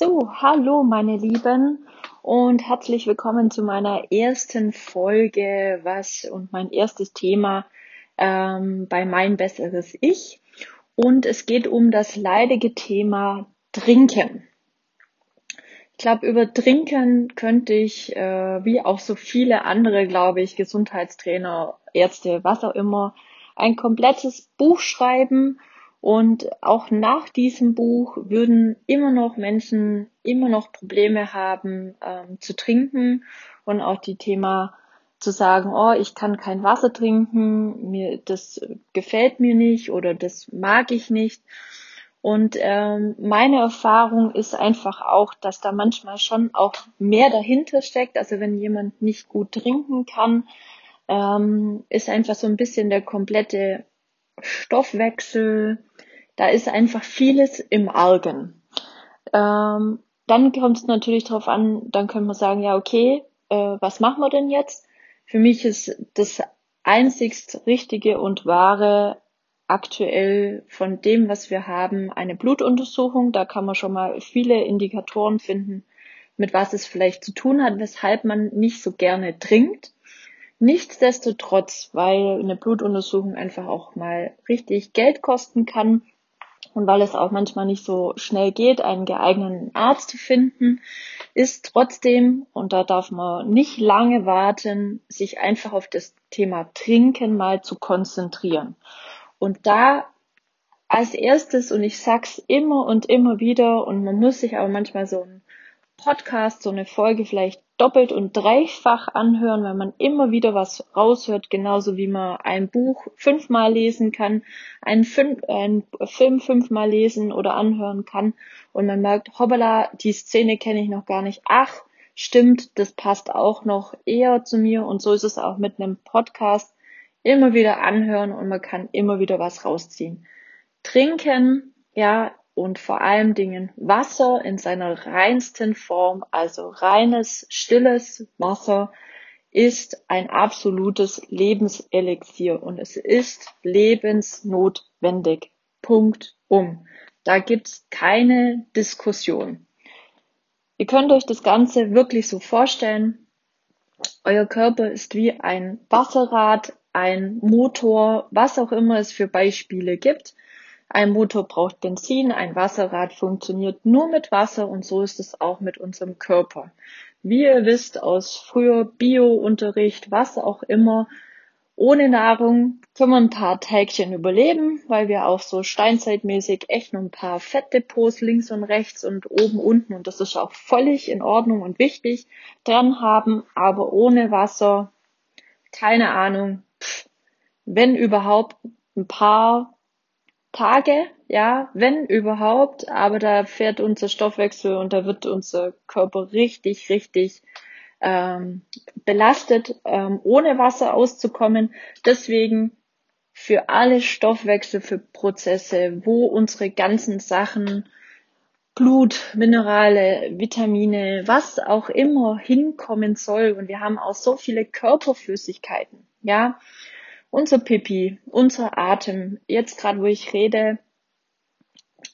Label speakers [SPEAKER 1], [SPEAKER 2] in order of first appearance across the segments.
[SPEAKER 1] So, hallo meine Lieben und herzlich willkommen zu meiner ersten Folge, was und mein erstes Thema ähm, bei mein besseres Ich. Und es geht um das leidige Thema Trinken. Ich glaube, über Trinken könnte ich, äh, wie auch so viele andere, glaube ich, Gesundheitstrainer, Ärzte, was auch immer, ein komplettes Buch schreiben und auch nach diesem Buch würden immer noch Menschen immer noch Probleme haben ähm, zu trinken und auch die Thema zu sagen, oh, ich kann kein Wasser trinken, mir das gefällt mir nicht oder das mag ich nicht. Und ähm, meine Erfahrung ist einfach auch, dass da manchmal schon auch mehr dahinter steckt. Also wenn jemand nicht gut trinken kann, ähm, ist einfach so ein bisschen der komplette Stoffwechsel, da ist einfach vieles im Argen. Ähm, dann kommt es natürlich darauf an, dann können wir sagen, ja, okay, äh, was machen wir denn jetzt? Für mich ist das einzigst Richtige und Wahre aktuell von dem, was wir haben, eine Blutuntersuchung. Da kann man schon mal viele Indikatoren finden, mit was es vielleicht zu tun hat, weshalb man nicht so gerne trinkt. Nichtsdestotrotz, weil eine Blutuntersuchung einfach auch mal richtig Geld kosten kann und weil es auch manchmal nicht so schnell geht, einen geeigneten Arzt zu finden, ist trotzdem, und da darf man nicht lange warten, sich einfach auf das Thema Trinken mal zu konzentrieren. Und da als erstes, und ich sag's immer und immer wieder, und man muss sich aber manchmal so ein Podcast, so eine Folge vielleicht doppelt und dreifach anhören, weil man immer wieder was raushört, genauso wie man ein Buch fünfmal lesen kann, einen, fünf, einen Film fünfmal lesen oder anhören kann und man merkt, hoppala, die Szene kenne ich noch gar nicht. Ach, stimmt, das passt auch noch eher zu mir und so ist es auch mit einem Podcast. Immer wieder anhören und man kann immer wieder was rausziehen. Trinken, ja, und vor allen Dingen Wasser in seiner reinsten Form, also reines, stilles Wasser, ist ein absolutes Lebenselixier und es ist lebensnotwendig. Punkt um. Da gibt's keine Diskussion. Ihr könnt euch das Ganze wirklich so vorstellen. Euer Körper ist wie ein Wasserrad, ein Motor, was auch immer es für Beispiele gibt. Ein Motor braucht Benzin, ein Wasserrad funktioniert nur mit Wasser und so ist es auch mit unserem Körper. Wie ihr wisst aus früher Bio-Unterricht, was auch immer, ohne Nahrung können wir ein paar Tägchen überleben, weil wir auch so steinzeitmäßig echt nur ein paar Fettdepots links und rechts und oben, unten und das ist auch völlig in Ordnung und wichtig dran haben, aber ohne Wasser, keine Ahnung, pff, wenn überhaupt ein paar Tage, ja, wenn überhaupt, aber da fährt unser Stoffwechsel und da wird unser Körper richtig, richtig ähm, belastet, ähm, ohne Wasser auszukommen. Deswegen für alle Stoffwechsel, für Prozesse, wo unsere ganzen Sachen, Blut, Minerale, Vitamine, was auch immer hinkommen soll. Und wir haben auch so viele Körperflüssigkeiten, ja unser Pipi, unser Atem, jetzt gerade wo ich rede,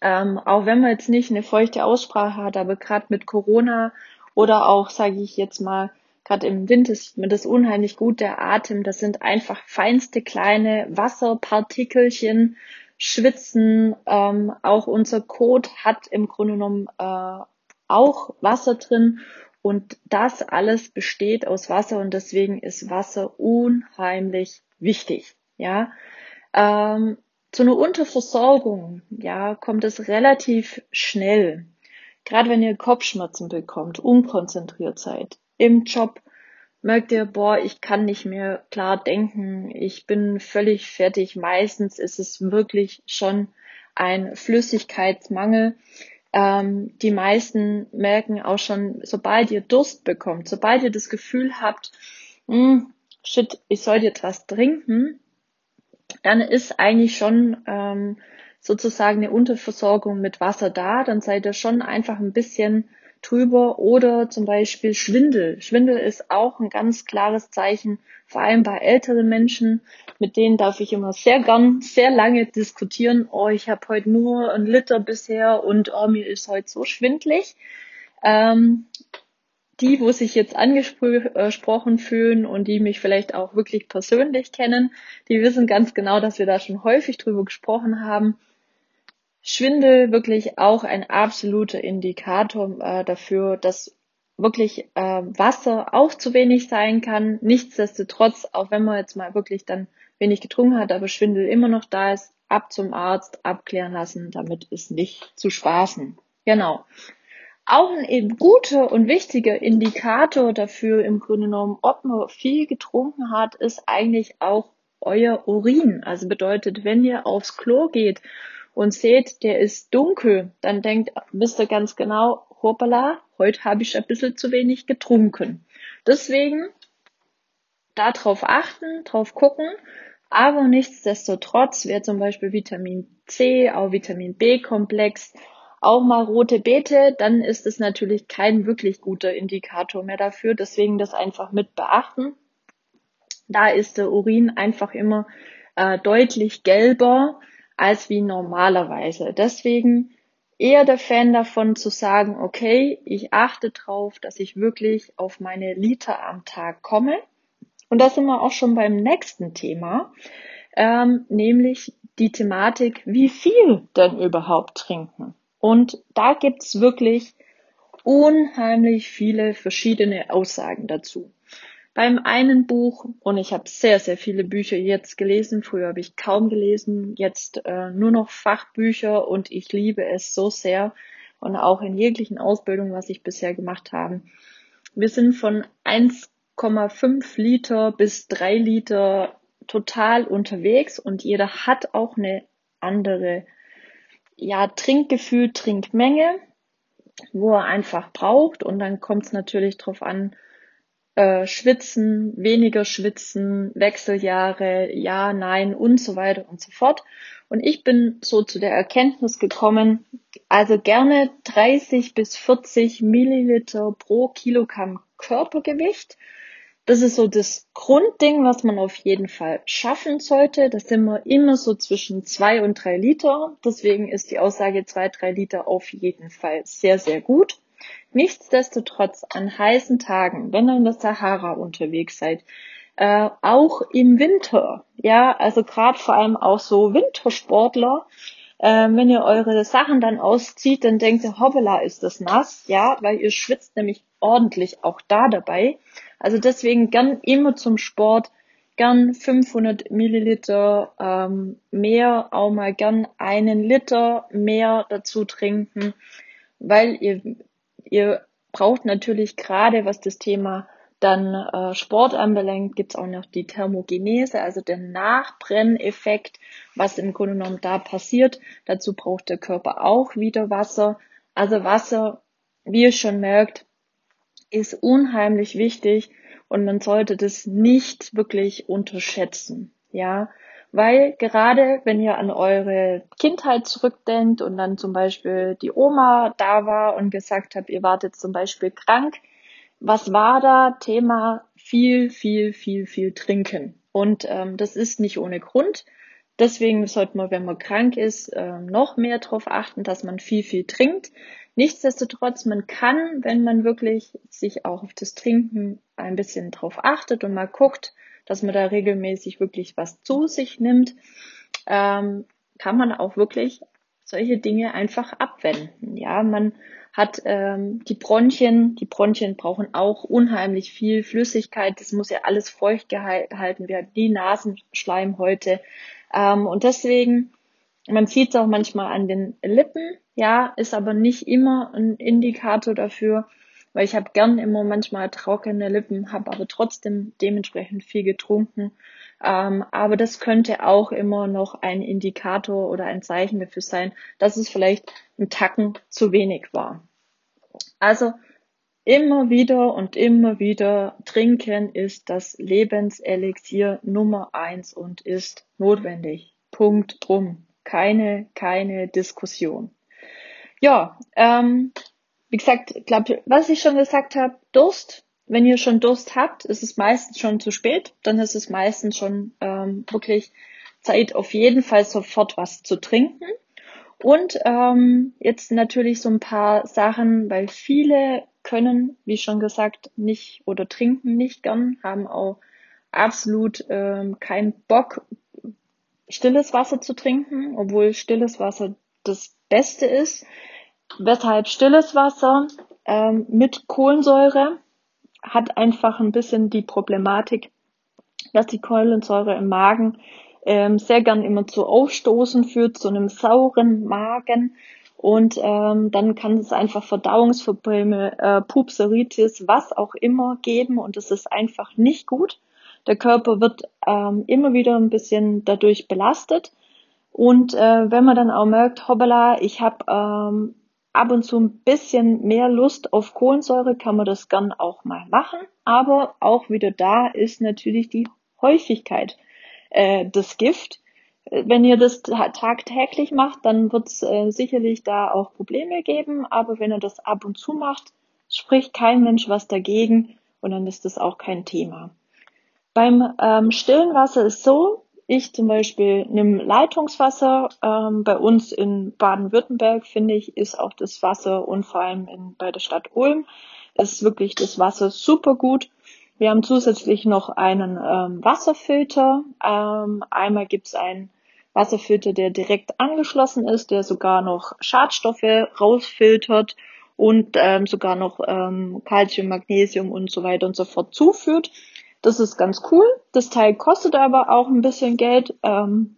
[SPEAKER 1] ähm, auch wenn man jetzt nicht eine feuchte Aussprache hat, aber gerade mit Corona oder auch, sage ich jetzt mal, gerade im Winter sieht man das unheimlich gut, der Atem, das sind einfach feinste kleine Wasserpartikelchen, Schwitzen, ähm, auch unser Kot hat im Grunde genommen äh, auch Wasser drin. Und das alles besteht aus Wasser und deswegen ist Wasser unheimlich wichtig. Ja, ähm, zu einer Unterversorgung, ja, kommt es relativ schnell. Gerade wenn ihr Kopfschmerzen bekommt, unkonzentriert seid, im Job, merkt ihr, boah, ich kann nicht mehr klar denken, ich bin völlig fertig. Meistens ist es wirklich schon ein Flüssigkeitsmangel. Ähm, die meisten merken auch schon, sobald ihr Durst bekommt, sobald ihr das Gefühl habt, mh, hm, shit, ich sollte jetzt was trinken, dann ist eigentlich schon ähm, sozusagen eine Unterversorgung mit Wasser da. Dann seid ihr schon einfach ein bisschen drüber oder zum Beispiel Schwindel. Schwindel ist auch ein ganz klares Zeichen, vor allem bei älteren Menschen. Mit denen darf ich immer sehr gern, sehr lange diskutieren. Oh, ich habe heute nur ein Liter bisher und oh, mir ist heute so schwindlig. Ähm, die, wo sich jetzt angesprochen fühlen und die mich vielleicht auch wirklich persönlich kennen, die wissen ganz genau, dass wir da schon häufig drüber gesprochen haben. Schwindel wirklich auch ein absoluter Indikator äh, dafür, dass wirklich äh, Wasser auch zu wenig sein kann. Nichtsdestotrotz, auch wenn man jetzt mal wirklich dann wenig getrunken hat, aber Schwindel immer noch da ist, ab zum Arzt, abklären lassen, damit ist nicht zu spaßen. Genau. Auch ein eben guter und wichtiger Indikator dafür im Grunde genommen, ob man viel getrunken hat, ist eigentlich auch euer Urin. Also bedeutet, wenn ihr aufs Klo geht und seht, der ist dunkel, dann denkt, wisst ihr ganz genau, hoppala, heute habe ich ein bisschen zu wenig getrunken. Deswegen darauf achten, drauf gucken, aber nichtsdestotrotz wäre zum Beispiel Vitamin C, auch Vitamin B-Komplex, auch mal rote Beete, dann ist es natürlich kein wirklich guter Indikator mehr dafür. Deswegen das einfach mit beachten. Da ist der Urin einfach immer äh, deutlich gelber als wie normalerweise. Deswegen eher der Fan davon zu sagen, okay, ich achte drauf, dass ich wirklich auf meine Liter am Tag komme. Und da sind wir auch schon beim nächsten Thema, ähm, nämlich die Thematik, wie viel denn überhaupt trinken. Und da gibt's wirklich unheimlich viele verschiedene Aussagen dazu. Beim einen Buch, und ich habe sehr, sehr viele Bücher jetzt gelesen, früher habe ich kaum gelesen, jetzt äh, nur noch Fachbücher und ich liebe es so sehr und auch in jeglichen Ausbildungen, was ich bisher gemacht habe. Wir sind von 1,5 Liter bis 3 Liter total unterwegs und jeder hat auch eine andere ja, Trinkgefühl, Trinkmenge, wo er einfach braucht. Und dann kommt es natürlich drauf an, äh, schwitzen, weniger schwitzen, Wechseljahre, ja, nein und so weiter und so fort. Und ich bin so zu der Erkenntnis gekommen, also gerne 30 bis 40 Milliliter pro Kilogramm Körpergewicht das ist so das Grundding, was man auf jeden Fall schaffen sollte. Das sind wir immer so zwischen zwei und drei Liter. Deswegen ist die Aussage zwei, drei Liter auf jeden Fall sehr, sehr gut. Nichtsdestotrotz an heißen Tagen, wenn ihr in der Sahara unterwegs seid, äh, auch im Winter, ja, also gerade vor allem auch so Wintersportler, äh, wenn ihr eure Sachen dann auszieht, dann denkt ihr, hoppala, ist das nass, ja, weil ihr schwitzt nämlich ordentlich auch da dabei. Also deswegen gern immer zum Sport, gern 500 Milliliter ähm, mehr, auch mal gern einen Liter mehr dazu trinken, weil ihr, ihr braucht natürlich gerade, was das Thema dann äh, Sport anbelangt, gibt's auch noch die Thermogenese, also der Nachbrenneffekt, was im Grunde genommen da passiert. Dazu braucht der Körper auch wieder Wasser. Also Wasser, wie ihr schon merkt, ist unheimlich wichtig und man sollte das nicht wirklich unterschätzen, ja, weil gerade wenn ihr an eure Kindheit zurückdenkt und dann zum Beispiel die Oma da war und gesagt habt, ihr wartet zum Beispiel krank, was war da? Thema viel, viel, viel, viel trinken. Und ähm, das ist nicht ohne Grund. Deswegen sollte man, wenn man krank ist, äh, noch mehr darauf achten, dass man viel, viel trinkt. Nichtsdestotrotz, man kann, wenn man wirklich sich auch auf das Trinken ein bisschen drauf achtet und mal guckt, dass man da regelmäßig wirklich was zu sich nimmt, ähm, kann man auch wirklich solche Dinge einfach abwenden. Ja, man hat ähm, die Bronchien, die Bronchien brauchen auch unheimlich viel Flüssigkeit, das muss ja alles feucht gehalten werden, die Nasenschleimhäute. Ähm, und deswegen man sieht es auch manchmal an den Lippen, ja, ist aber nicht immer ein Indikator dafür, weil ich habe gern immer manchmal trockene Lippen, habe aber trotzdem dementsprechend viel getrunken. Ähm, aber das könnte auch immer noch ein Indikator oder ein Zeichen dafür sein, dass es vielleicht ein Tacken zu wenig war. Also immer wieder und immer wieder trinken ist das Lebenselixier Nummer eins und ist notwendig. Punkt drum keine, keine Diskussion. Ja, ähm, wie gesagt, glaube, was ich schon gesagt habe, Durst. Wenn ihr schon Durst habt, ist es meistens schon zu spät. Dann ist es meistens schon ähm, wirklich Zeit, auf jeden Fall sofort was zu trinken. Und ähm, jetzt natürlich so ein paar Sachen, weil viele können, wie schon gesagt, nicht oder trinken nicht gern, haben auch absolut ähm, keinen Bock, stilles Wasser zu trinken, obwohl stilles Wasser das Beste ist. Weshalb stilles Wasser ähm, mit Kohlensäure hat einfach ein bisschen die Problematik, dass die Kohlensäure im Magen ähm, sehr gern immer zu Aufstoßen führt, zu einem sauren Magen. Und ähm, dann kann es einfach Verdauungsprobleme, äh, Pupseritis, was auch immer geben. Und das ist einfach nicht gut. Der Körper wird ähm, immer wieder ein bisschen dadurch belastet. Und äh, wenn man dann auch merkt, hoppala, ich habe ähm, ab und zu ein bisschen mehr Lust auf Kohlensäure, kann man das gern auch mal machen. Aber auch wieder da ist natürlich die Häufigkeit äh, das Gift. Wenn ihr das tagtäglich macht, dann wird es äh, sicherlich da auch Probleme geben. Aber wenn ihr das ab und zu macht, spricht kein Mensch was dagegen und dann ist das auch kein Thema. Beim ähm, stillen Wasser ist so, ich zum Beispiel nehme Leitungswasser. Ähm, bei uns in Baden-Württemberg finde ich, ist auch das Wasser und vor allem in, bei der Stadt Ulm ist wirklich das Wasser super gut. Wir haben zusätzlich noch einen ähm, Wasserfilter. Ähm, einmal gibt es einen Wasserfilter, der direkt angeschlossen ist, der sogar noch Schadstoffe rausfiltert und ähm, sogar noch ähm, Magnesium und so weiter und so fort zuführt. Das ist ganz cool. Das Teil kostet aber auch ein bisschen Geld. Ähm,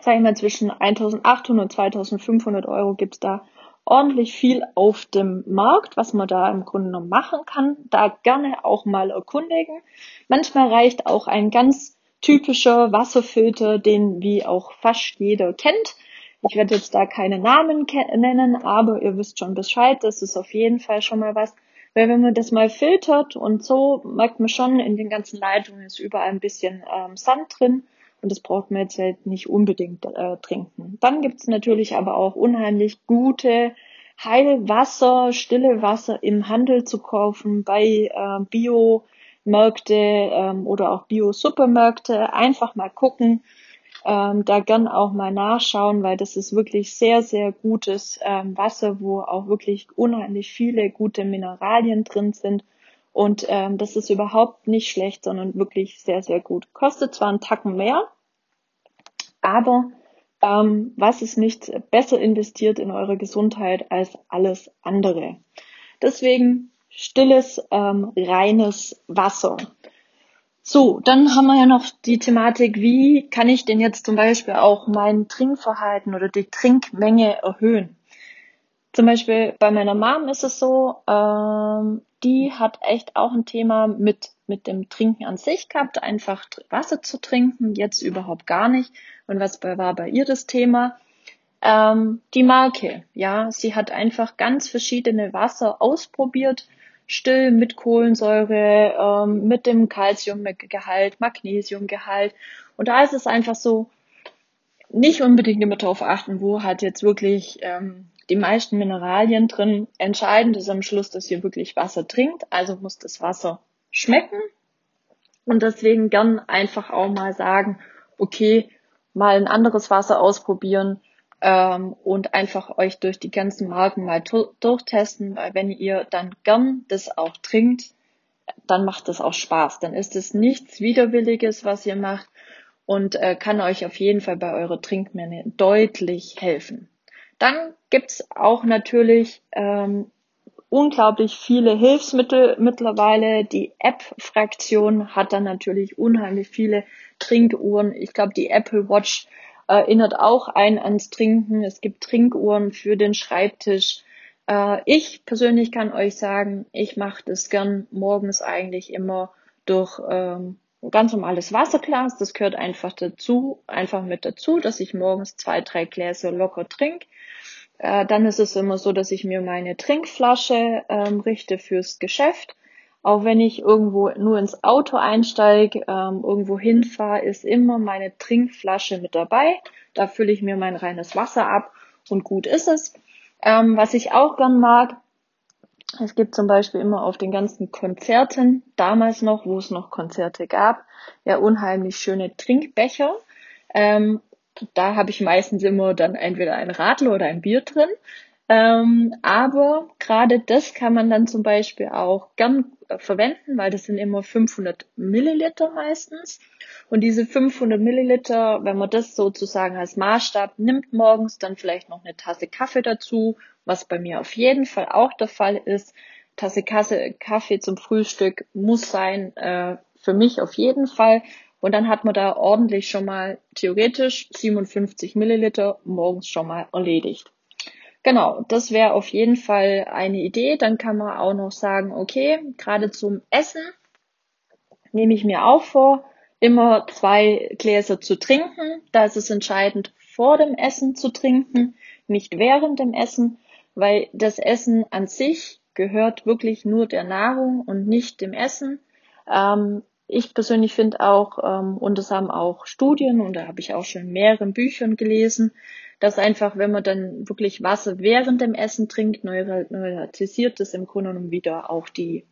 [SPEAKER 1] sag ich mal, zwischen 1800 und 2500 Euro gibt's da ordentlich viel auf dem Markt, was man da im Grunde noch machen kann. Da gerne auch mal erkundigen. Manchmal reicht auch ein ganz typischer Wasserfilter, den wie auch fast jeder kennt. Ich werde jetzt da keine Namen nennen, aber ihr wisst schon Bescheid. Das ist auf jeden Fall schon mal was, weil wenn man das mal filtert und so, merkt man schon, in den ganzen Leitungen ist überall ein bisschen ähm, Sand drin und das braucht man jetzt halt nicht unbedingt äh, trinken. Dann gibt's natürlich aber auch unheimlich gute Heilwasser, stille Wasser im Handel zu kaufen bei äh, Biomärkte ähm, oder auch Bio-Supermärkte. Einfach mal gucken, ähm, da gern auch mal nachschauen, weil das ist wirklich sehr, sehr gutes ähm, Wasser, wo auch wirklich unheimlich viele gute Mineralien drin sind. Und ähm, das ist überhaupt nicht schlecht, sondern wirklich sehr, sehr gut. Kostet zwar einen Tacken mehr, aber ähm, was ist nicht besser investiert in eure Gesundheit als alles andere? Deswegen stilles, ähm, reines Wasser. So, dann haben wir ja noch die Thematik, wie kann ich denn jetzt zum Beispiel auch mein Trinkverhalten oder die Trinkmenge erhöhen? Zum Beispiel bei meiner Mom ist es so, ähm, die hat echt auch ein Thema mit, mit dem Trinken an sich gehabt, einfach Wasser zu trinken, jetzt überhaupt gar nicht. Und was war bei ihr das Thema? Ähm, die Marke, ja, sie hat einfach ganz verschiedene Wasser ausprobiert still mit Kohlensäure, ähm, mit dem Calciumgehalt, Magnesiumgehalt. Und da ist es einfach so, nicht unbedingt immer darauf achten, wo hat jetzt wirklich ähm, die meisten Mineralien drin. Entscheidend ist am Schluss, dass ihr wirklich Wasser trinkt, also muss das Wasser schmecken. Und deswegen gern einfach auch mal sagen, okay, mal ein anderes Wasser ausprobieren, ähm, und einfach euch durch die ganzen Marken mal durchtesten, weil wenn ihr dann gern das auch trinkt, dann macht es auch Spaß. Dann ist es nichts Widerwilliges, was ihr macht und äh, kann euch auf jeden Fall bei eurer Trinkmenge deutlich helfen. Dann gibt's auch natürlich ähm, unglaublich viele Hilfsmittel mittlerweile. Die App-Fraktion hat dann natürlich unheimlich viele Trinkuhren. Ich glaube, die Apple Watch erinnert auch ein ans Trinken. Es gibt Trinkuhren für den Schreibtisch. Äh, ich persönlich kann euch sagen, ich mache das gern morgens eigentlich immer durch ähm, ganz normales Wasserglas. Das gehört einfach dazu, einfach mit dazu, dass ich morgens zwei, drei Gläser locker trinke. Äh, dann ist es immer so, dass ich mir meine Trinkflasche ähm, richte fürs Geschäft. Auch wenn ich irgendwo nur ins Auto einsteige, ähm, irgendwo hinfahre, ist immer meine Trinkflasche mit dabei. Da fülle ich mir mein reines Wasser ab und gut ist es. Ähm, was ich auch gern mag, Es gibt zum Beispiel immer auf den ganzen Konzerten, damals noch, wo es noch Konzerte gab, ja unheimlich schöne Trinkbecher. Ähm, da habe ich meistens immer dann entweder ein Radl oder ein Bier drin. Ähm, aber gerade das kann man dann zum Beispiel auch gern äh, verwenden, weil das sind immer 500 Milliliter meistens. Und diese 500 Milliliter, wenn man das sozusagen als Maßstab nimmt morgens, dann vielleicht noch eine Tasse Kaffee dazu, was bei mir auf jeden Fall auch der Fall ist. Tasse Kaffee zum Frühstück muss sein, äh, für mich auf jeden Fall. Und dann hat man da ordentlich schon mal theoretisch 57 Milliliter morgens schon mal erledigt. Genau, das wäre auf jeden Fall eine Idee. Dann kann man auch noch sagen, okay, gerade zum Essen nehme ich mir auch vor, immer zwei Gläser zu trinken. Da ist es entscheidend, vor dem Essen zu trinken, nicht während dem Essen, weil das Essen an sich gehört wirklich nur der Nahrung und nicht dem Essen. Ähm, ich persönlich finde auch, ähm, und das haben auch Studien, und da habe ich auch schon in mehreren Büchern gelesen, dass einfach, wenn man dann wirklich Wasser während dem Essen trinkt, neuralisiert das im Grunde genommen wieder auch die,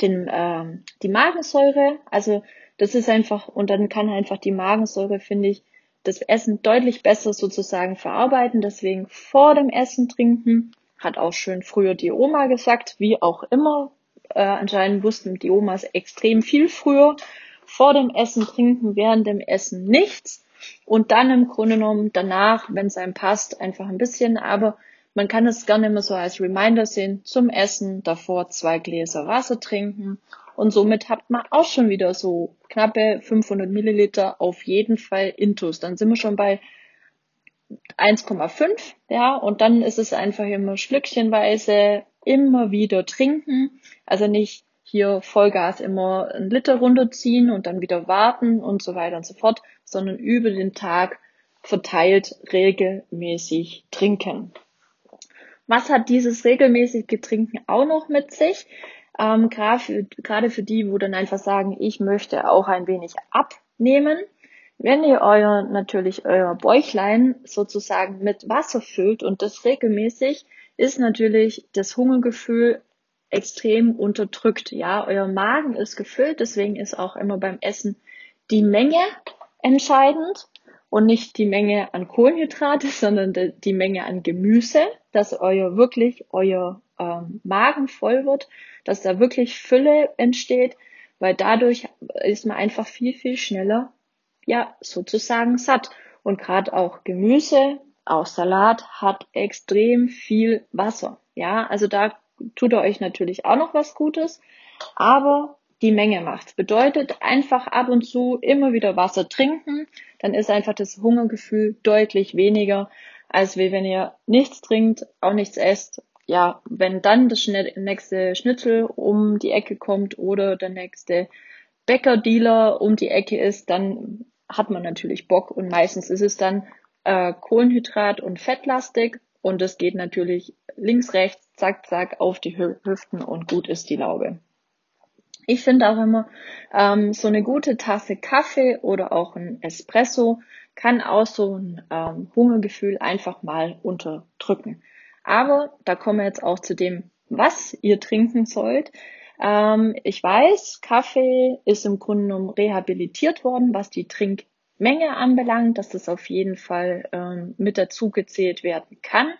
[SPEAKER 1] den, ähm, die Magensäure. Also das ist einfach, und dann kann einfach die Magensäure, finde ich, das Essen deutlich besser sozusagen verarbeiten. Deswegen vor dem Essen trinken, hat auch schön früher die Oma gesagt, wie auch immer. Äh, anscheinend wussten die Omas extrem viel früher. Vor dem Essen trinken, während dem Essen nichts. Und dann im Grunde genommen danach, wenn es einem passt, einfach ein bisschen. Aber man kann es gerne immer so als Reminder sehen, zum Essen davor zwei Gläser Wasser trinken. Und somit hat man auch schon wieder so knappe 500 Milliliter auf jeden Fall Intus. Dann sind wir schon bei 1,5, ja, und dann ist es einfach immer schlückchenweise immer wieder trinken. Also nicht hier Vollgas immer einen Liter runterziehen und dann wieder warten und so weiter und so fort, sondern über den Tag verteilt regelmäßig trinken. Was hat dieses regelmäßige Trinken auch noch mit sich? Ähm, gerade, für, die, wo dann einfach sagen, ich möchte auch ein wenig abnehmen. Wenn ihr euer, natürlich euer Bäuchlein sozusagen mit Wasser füllt und das regelmäßig, ist natürlich das Hungergefühl extrem unterdrückt. Ja, euer Magen ist gefüllt, deswegen ist auch immer beim Essen die Menge entscheidend und nicht die Menge an Kohlenhydrate, sondern die Menge an Gemüse, dass euer wirklich euer ähm, Magen voll wird, dass da wirklich Fülle entsteht, weil dadurch ist man einfach viel viel schneller ja sozusagen satt und gerade auch Gemüse, auch Salat hat extrem viel Wasser. Ja, also da tut er euch natürlich auch noch was Gutes, aber die Menge macht's. Bedeutet einfach ab und zu immer wieder Wasser trinken, dann ist einfach das Hungergefühl deutlich weniger, als wenn ihr nichts trinkt, auch nichts esst. Ja, wenn dann das nächste Schnitzel um die Ecke kommt oder der nächste Bäckerdealer um die Ecke ist, dann hat man natürlich Bock und meistens ist es dann äh, Kohlenhydrat und fettlastig und es geht natürlich links, rechts, zack, zack auf die Hüften und gut ist die Laube. Ich finde auch immer, ähm, so eine gute Tasse Kaffee oder auch ein Espresso kann auch so ein ähm, Hungergefühl einfach mal unterdrücken. Aber da kommen wir jetzt auch zu dem, was ihr trinken sollt. Ähm, ich weiß, Kaffee ist im Grunde genommen rehabilitiert worden, was die Trinkmenge anbelangt, dass das auf jeden Fall ähm, mit dazu gezählt werden kann.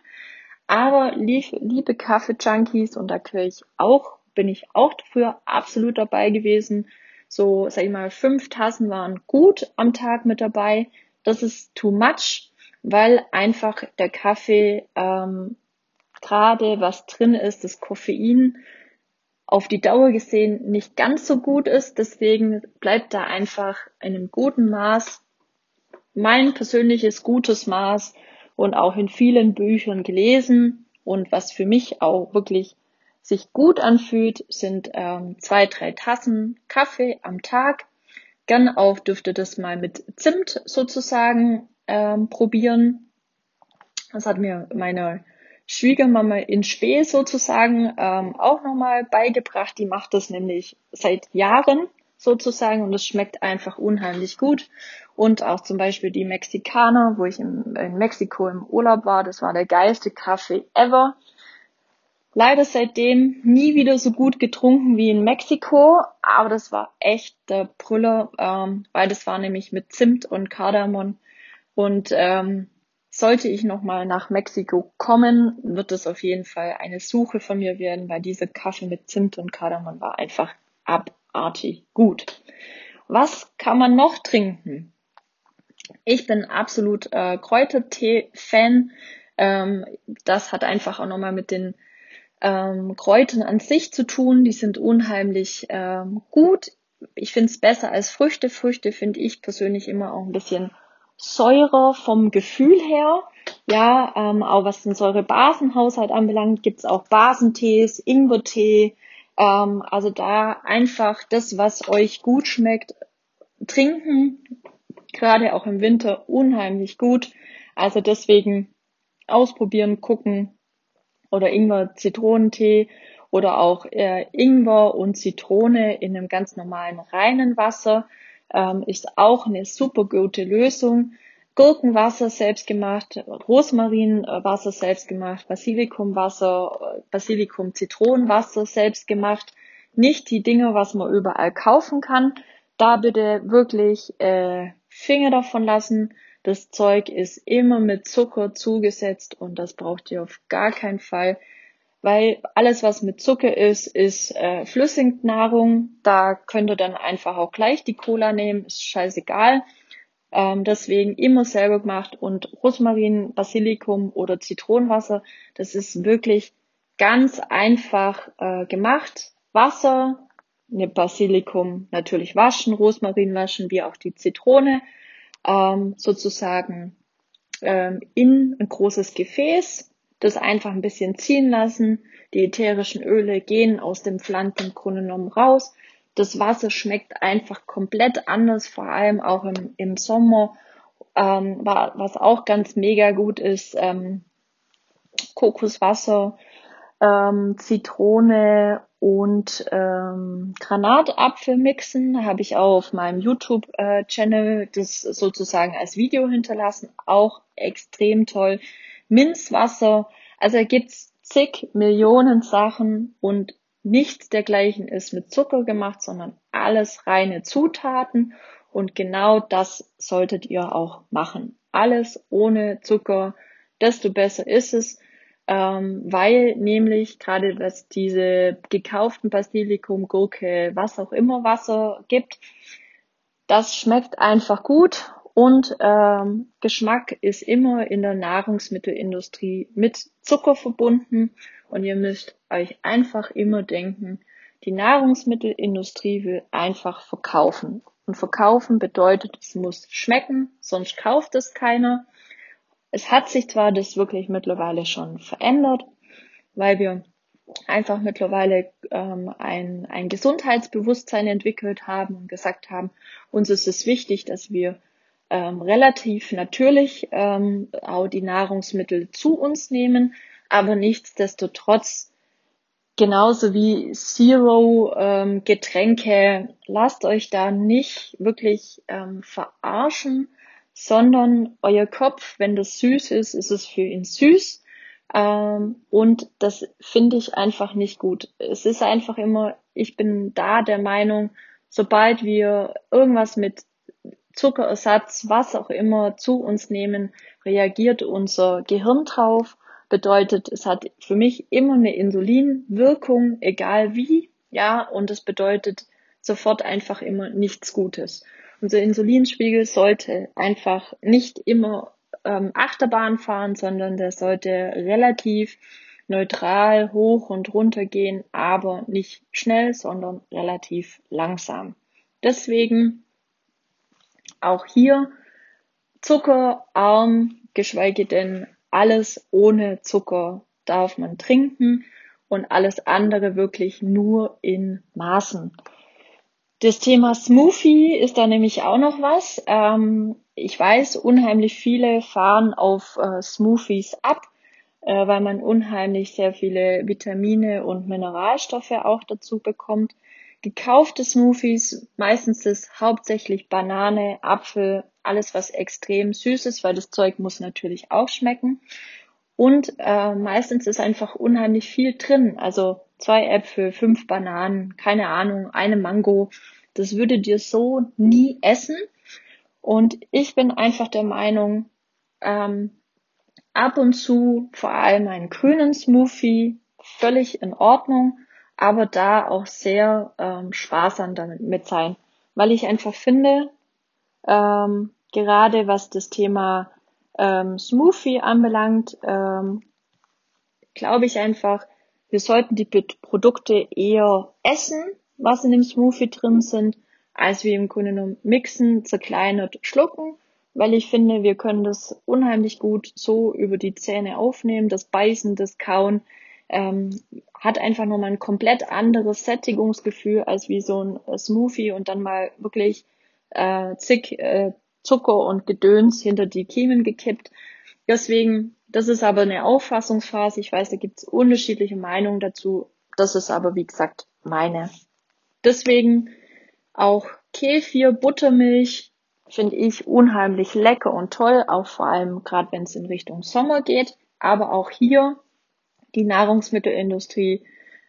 [SPEAKER 1] Aber lieb, liebe Kaffee-Junkies, und da gehöre ich auch bin ich auch früher absolut dabei gewesen. So, sag ich mal, fünf Tassen waren gut am Tag mit dabei. Das ist too much, weil einfach der Kaffee ähm, gerade was drin ist, das Koffein auf die Dauer gesehen nicht ganz so gut ist. Deswegen bleibt da einfach in einem guten Maß mein persönliches gutes Maß und auch in vielen Büchern gelesen und was für mich auch wirklich sich gut anfühlt, sind ähm, zwei, drei Tassen Kaffee am Tag. Gern auch dürfte das mal mit Zimt sozusagen ähm, probieren. Das hat mir meine Schwiegermama in Spee sozusagen ähm, auch nochmal beigebracht. Die macht das nämlich seit Jahren sozusagen und es schmeckt einfach unheimlich gut. Und auch zum Beispiel die Mexikaner, wo ich in, in Mexiko im Urlaub war, das war der geilste Kaffee ever leider seitdem nie wieder so gut getrunken wie in Mexiko, aber das war echt der Brüller, ähm, weil das war nämlich mit Zimt und Kardamom und ähm, sollte ich nochmal nach Mexiko kommen, wird es auf jeden Fall eine Suche von mir werden, weil dieser Kaffee mit Zimt und Kardamom war einfach abartig gut. Was kann man noch trinken? Ich bin absolut äh, Kräutertee-Fan. Ähm, das hat einfach auch nochmal mit den ähm, Kräutern an sich zu tun. Die sind unheimlich ähm, gut. Ich finde es besser als Früchte. Früchte finde ich persönlich immer auch ein bisschen Säure vom Gefühl her. Ja, ähm, auch was den Säurebasenhaushalt anbelangt, gibt's auch Basentees, Ingwertee. Ähm, also da einfach das, was euch gut schmeckt, trinken. Gerade auch im Winter unheimlich gut. Also deswegen ausprobieren, gucken oder Ingwer-Zitronentee oder auch äh, Ingwer und Zitrone in einem ganz normalen reinen Wasser ähm, ist auch eine super gute Lösung. Gurkenwasser selbst gemacht, Rosmarinwasser selbst gemacht, Basilikumwasser, Basilikum Zitronenwasser selbst gemacht. Nicht die Dinge, was man überall kaufen kann. Da bitte wirklich äh, Finger davon lassen. Das Zeug ist immer mit Zucker zugesetzt und das braucht ihr auf gar keinen Fall weil alles, was mit Zucker ist, ist äh, Flüssignahrung. Da könnt ihr dann einfach auch gleich die Cola nehmen, ist scheißegal. Ähm, deswegen immer selber gemacht und Rosmarin, Basilikum oder Zitronenwasser, das ist wirklich ganz einfach äh, gemacht. Wasser, eine Basilikum natürlich waschen, Rosmarin waschen, wie auch die Zitrone, ähm, sozusagen ähm, in ein großes Gefäß das einfach ein bisschen ziehen lassen. Die ätherischen Öle gehen aus dem Pflanzen raus. Das Wasser schmeckt einfach komplett anders, vor allem auch im, im Sommer. Ähm, was auch ganz mega gut ist, ähm, Kokoswasser, ähm, Zitrone und ähm, Granatapfel mixen. Habe ich auch auf meinem YouTube-Channel äh, das sozusagen als Video hinterlassen. Auch extrem toll. Minzwasser. Also gibt's zig Millionen Sachen und nichts dergleichen ist mit Zucker gemacht, sondern alles reine Zutaten und genau das solltet ihr auch machen. Alles ohne Zucker, desto besser ist es, ähm, weil nämlich gerade was diese gekauften Basilikum, Gurke, was auch immer Wasser gibt, das schmeckt einfach gut und ähm, Geschmack ist immer in der Nahrungsmittelindustrie mit Zucker verbunden. Und ihr müsst euch einfach immer denken, die Nahrungsmittelindustrie will einfach verkaufen. Und verkaufen bedeutet, es muss schmecken, sonst kauft es keiner. Es hat sich zwar das wirklich mittlerweile schon verändert, weil wir einfach mittlerweile ähm, ein, ein Gesundheitsbewusstsein entwickelt haben und gesagt haben, uns ist es wichtig, dass wir ähm, relativ natürlich ähm, auch die Nahrungsmittel zu uns nehmen, aber nichtsdestotrotz genauso wie Zero ähm, Getränke, lasst euch da nicht wirklich ähm, verarschen, sondern euer Kopf, wenn das süß ist, ist es für ihn süß. Ähm, und das finde ich einfach nicht gut. Es ist einfach immer, ich bin da der Meinung, sobald wir irgendwas mit Zuckerersatz, was auch immer zu uns nehmen, reagiert unser Gehirn drauf. Bedeutet, es hat für mich immer eine Insulinwirkung, egal wie, ja, und es bedeutet sofort einfach immer nichts Gutes. Unser Insulinspiegel sollte einfach nicht immer ähm, Achterbahn fahren, sondern der sollte relativ neutral hoch und runter gehen, aber nicht schnell, sondern relativ langsam. Deswegen auch hier zuckerarm, geschweige denn alles ohne Zucker darf man trinken und alles andere wirklich nur in Maßen. Das Thema Smoothie ist da nämlich auch noch was. Ähm, ich weiß, unheimlich viele fahren auf äh, Smoothies ab, äh, weil man unheimlich sehr viele Vitamine und Mineralstoffe auch dazu bekommt gekaufte Smoothies, meistens ist hauptsächlich Banane, Apfel, alles was extrem süß ist, weil das Zeug muss natürlich auch schmecken. Und äh, meistens ist einfach unheimlich viel drin. Also zwei Äpfel, fünf Bananen, keine Ahnung, eine Mango. Das würde dir so nie essen. Und ich bin einfach der Meinung, ähm, ab und zu vor allem einen grünen Smoothie völlig in Ordnung, aber da auch sehr ähm, sparsam damit mit sein, weil ich einfach finde, ähm, gerade was das Thema ähm, Smoothie anbelangt, ähm, glaube ich einfach, wir sollten die Produkte eher essen, was in dem Smoothie drin sind, als wir im Grunde genommen mixen, zerkleinert schlucken, weil ich finde, wir können das unheimlich gut so über die Zähne aufnehmen, das Beißen, das Kauen, ähm, hat einfach nochmal ein komplett anderes Sättigungsgefühl als wie so ein Smoothie und dann mal wirklich äh, zig äh, Zucker und Gedöns hinter die Kiemen gekippt. Deswegen, das ist aber eine Auffassungsphase. Ich weiß, da gibt es unterschiedliche Meinungen dazu. Das ist aber, wie gesagt, meine. Deswegen auch Kefir, Buttermilch finde ich unheimlich lecker und toll, auch vor allem gerade wenn es in Richtung Sommer geht. Aber auch hier die Nahrungsmittelindustrie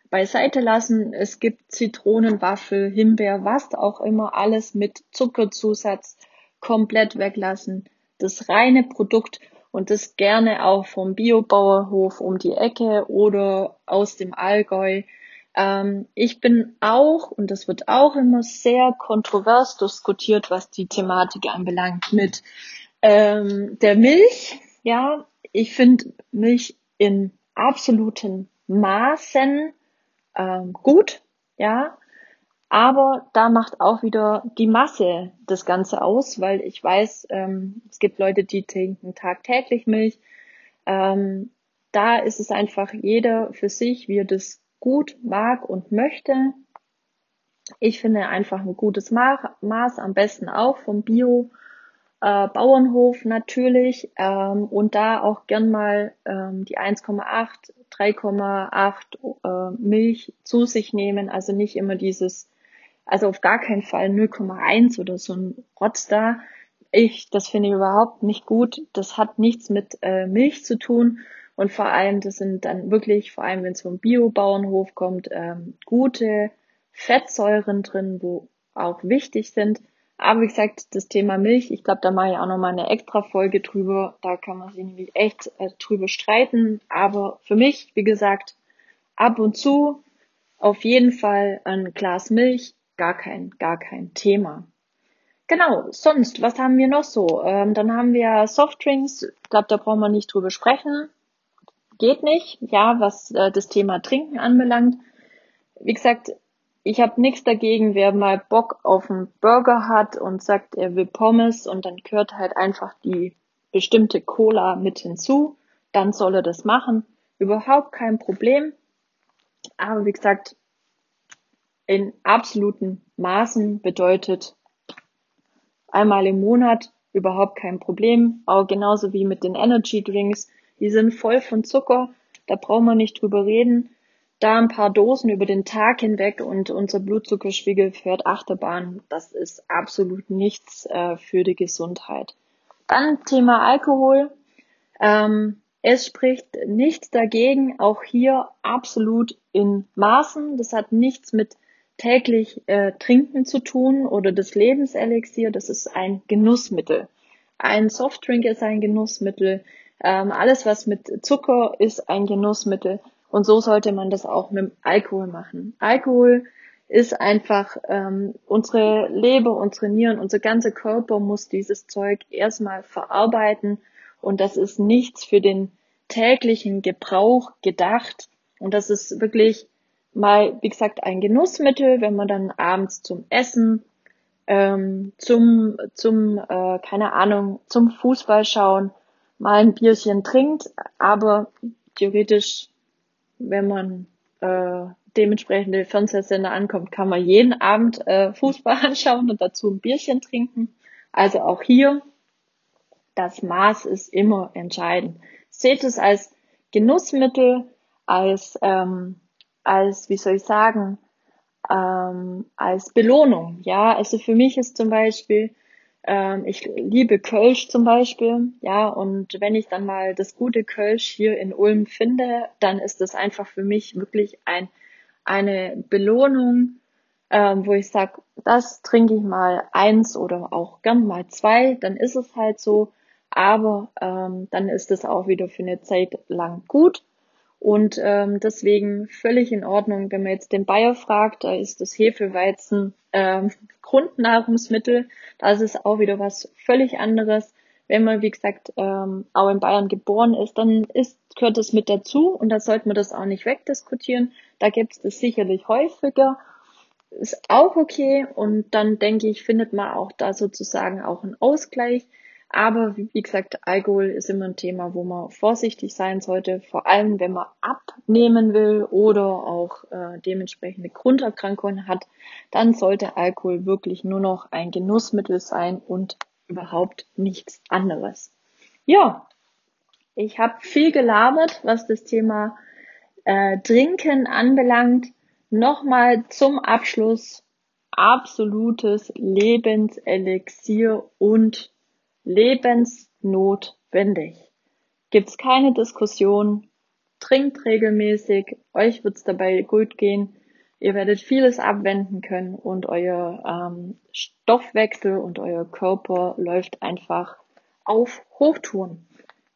[SPEAKER 1] beiseite lassen. Es gibt Zitronenwaffel, Himbeer, was auch immer, alles mit Zuckerzusatz komplett weglassen. Das reine Produkt und das gerne auch vom Biobauerhof um die Ecke oder aus dem Allgäu. Ähm, ich bin auch, und das wird auch immer sehr kontrovers diskutiert, was die Thematik anbelangt, mit ähm, der Milch. Ja, ich finde Milch in absoluten Maßen ähm, gut, ja, aber da macht auch wieder die Masse das Ganze aus, weil ich weiß, ähm, es gibt Leute, die trinken tagtäglich Milch. Ähm, da ist es einfach jeder für sich, wie er das gut mag und möchte. Ich finde einfach ein gutes Maß, am besten auch vom Bio äh, Bauernhof natürlich ähm, und da auch gern mal ähm, die 1,8, 3,8 äh, Milch zu sich nehmen, also nicht immer dieses, also auf gar keinen Fall 0,1 oder so ein Rotz da. Ich, das finde ich überhaupt nicht gut. Das hat nichts mit äh, Milch zu tun und vor allem, das sind dann wirklich, vor allem wenn es vom Bio-Bauernhof kommt, ähm, gute Fettsäuren drin, wo auch wichtig sind. Aber wie gesagt, das Thema Milch, ich glaube, da mache ich auch nochmal eine extra Folge drüber. Da kann man sich nämlich echt äh, drüber streiten. Aber für mich, wie gesagt, ab und zu auf jeden Fall ein Glas Milch, gar kein, gar kein Thema. Genau, sonst, was haben wir noch so? Ähm, dann haben wir Softdrinks. Ich glaube, da brauchen wir nicht drüber sprechen. Geht nicht, ja, was äh, das Thema Trinken anbelangt. Wie gesagt, ich habe nichts dagegen, wer mal Bock auf einen Burger hat und sagt, er will Pommes und dann gehört halt einfach die bestimmte Cola mit hinzu, dann soll er das machen. Überhaupt kein Problem. Aber wie gesagt, in absoluten Maßen bedeutet einmal im Monat überhaupt kein Problem. Auch genauso wie mit den Energy Drinks. Die sind voll von Zucker. Da brauchen wir nicht drüber reden da ein paar Dosen über den Tag hinweg und unser Blutzuckerspiegel fährt Achterbahn. Das ist absolut nichts äh, für die Gesundheit. Dann Thema Alkohol. Ähm, es spricht nichts dagegen, auch hier absolut in Maßen. Das hat nichts mit täglich äh, Trinken zu tun oder das Lebenselixier. Das ist ein Genussmittel. Ein Softdrink ist ein Genussmittel. Ähm, alles, was mit Zucker ist, ein Genussmittel. Und so sollte man das auch mit Alkohol machen. Alkohol ist einfach ähm, unsere Leber, unsere Nieren, unser ganzer Körper muss dieses Zeug erstmal verarbeiten und das ist nichts für den täglichen Gebrauch gedacht. Und das ist wirklich mal, wie gesagt, ein Genussmittel, wenn man dann abends zum Essen, ähm, zum, zum, äh, keine Ahnung, zum Fußball schauen, mal ein Bierchen trinkt, aber theoretisch wenn man äh, dementsprechende Fernsehsender ankommt, kann man jeden Abend äh, Fußball anschauen und dazu ein Bierchen trinken. Also auch hier, das Maß ist immer entscheidend. Seht es als Genussmittel, als, ähm, als, wie soll ich sagen, ähm, als Belohnung. Ja, also für mich ist zum Beispiel Ähm, ich liebe Kölsch zum Beispiel, ja, und wenn ich dann mal das gute Kölsch hier in Ulm finde, dann ist das einfach für mich wirklich ein, eine Belohnung, ähm, wo ich sag, das trinke ich mal eins oder auch gern mal zwei, dann ist es halt so, aber ähm, dann ist es auch wieder für eine Zeit lang gut. Und ähm, deswegen völlig in Ordnung, wenn man jetzt den Bayer fragt, da ist das Hefeweizen ähm, Grundnahrungsmittel. Da ist es auch wieder was völlig anderes. Wenn man, wie gesagt, ähm, auch in Bayern geboren ist, dann ist, gehört das mit dazu und da sollte man das auch nicht wegdiskutieren. Da gibt es das sicherlich häufiger. Ist auch okay und dann denke ich, findet man auch da sozusagen auch einen Ausgleich. Aber wie gesagt, Alkohol ist immer ein Thema, wo man vorsichtig sein sollte, vor allem wenn man abnehmen will oder auch äh, dementsprechende Grunderkrankungen hat, dann sollte Alkohol wirklich nur noch ein Genussmittel sein und überhaupt nichts anderes. Ja, ich habe viel gelabert, was das Thema äh, Trinken anbelangt. Nochmal zum Abschluss absolutes Lebenselixier und lebensnotwendig. Gibt's keine Diskussion. Trinkt regelmäßig. Euch wird's dabei gut gehen. Ihr werdet vieles abwenden können und euer ähm, Stoffwechsel und euer Körper läuft einfach auf Hochtouren.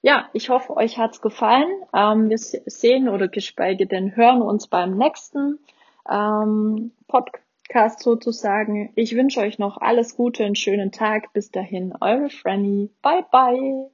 [SPEAKER 1] Ja, ich hoffe, euch hat's gefallen. Ähm, wir sehen oder geschweige denn hören uns beim nächsten ähm, Podcast Podcast sozusagen. Ich wünsche euch noch alles Gute, einen schönen Tag. Bis dahin, eure Franny. Bye bye.